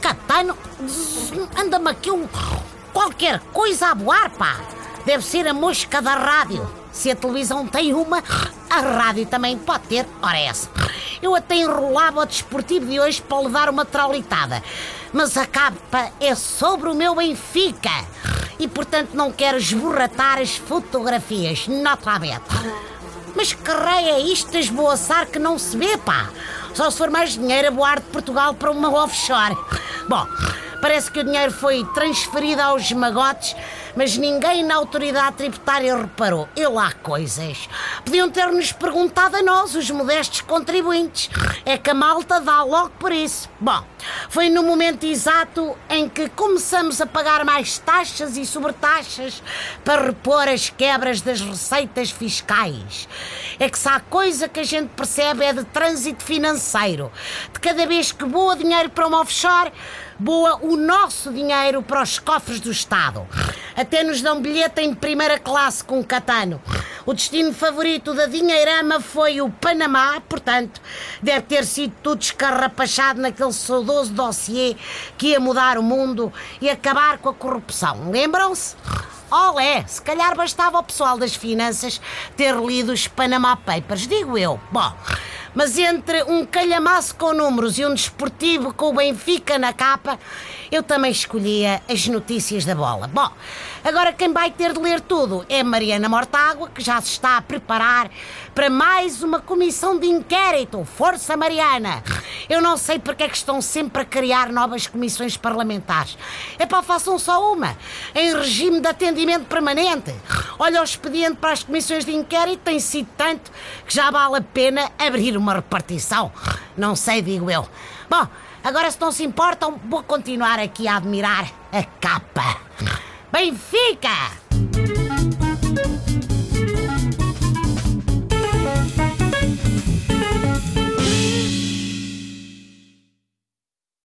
Catano, anda-me aqui um. qualquer coisa a voar, pá. Deve ser a mosca da rádio. Se a televisão tem uma, a rádio também pode ter. Ora, é essa. Eu até enrolava o desportivo de hoje para lhe dar uma traulitada. Mas a capa é sobre o meu Benfica. E portanto não quero esborratar as fotografias, naturalmente. Mas que rei é isto esboaçar que não se vê, pá? Só se for mais dinheiro a voar de Portugal para uma offshore. Bom, parece que o dinheiro foi transferido aos magotes, mas ninguém na autoridade tributária reparou. E lá coisas. Podiam ter-nos perguntado a nós, os modestos contribuintes. É que a malta dá logo por isso. Bom, foi no momento exato em que começamos a pagar mais taxas e sobretaxas para repor as quebras das receitas fiscais. É que se há coisa que a gente percebe é de trânsito financeiro. De cada vez que voa dinheiro para uma offshore, boa o nosso dinheiro para os cofres do Estado. Até nos dão bilhete em primeira classe com Catano. O destino favorito da dinheirama foi o Panamá, portanto, deve ter sido tudo escarrapachado naquele saudoso dossiê que ia mudar o mundo e acabar com a corrupção. Lembram-se? Olé, se calhar bastava ao pessoal das finanças ter lido os Panama Papers, digo eu. Bom, mas entre um calhamaço com números e um desportivo com o Benfica na capa, eu também escolhia as notícias da bola. Bom, agora quem vai ter de ler tudo é Mariana Mortágua, que já se está a preparar para mais uma comissão de inquérito. Força, Mariana! Eu não sei porque é que estão sempre a criar novas comissões parlamentares. É para façam só uma, em regime de atendimento permanente. Olha, o expediente para as comissões de inquérito tem sido tanto que já vale a pena abrir uma repartição. Não sei, digo eu. Bom, agora se não se importam, vou continuar aqui a admirar a capa. Benfica!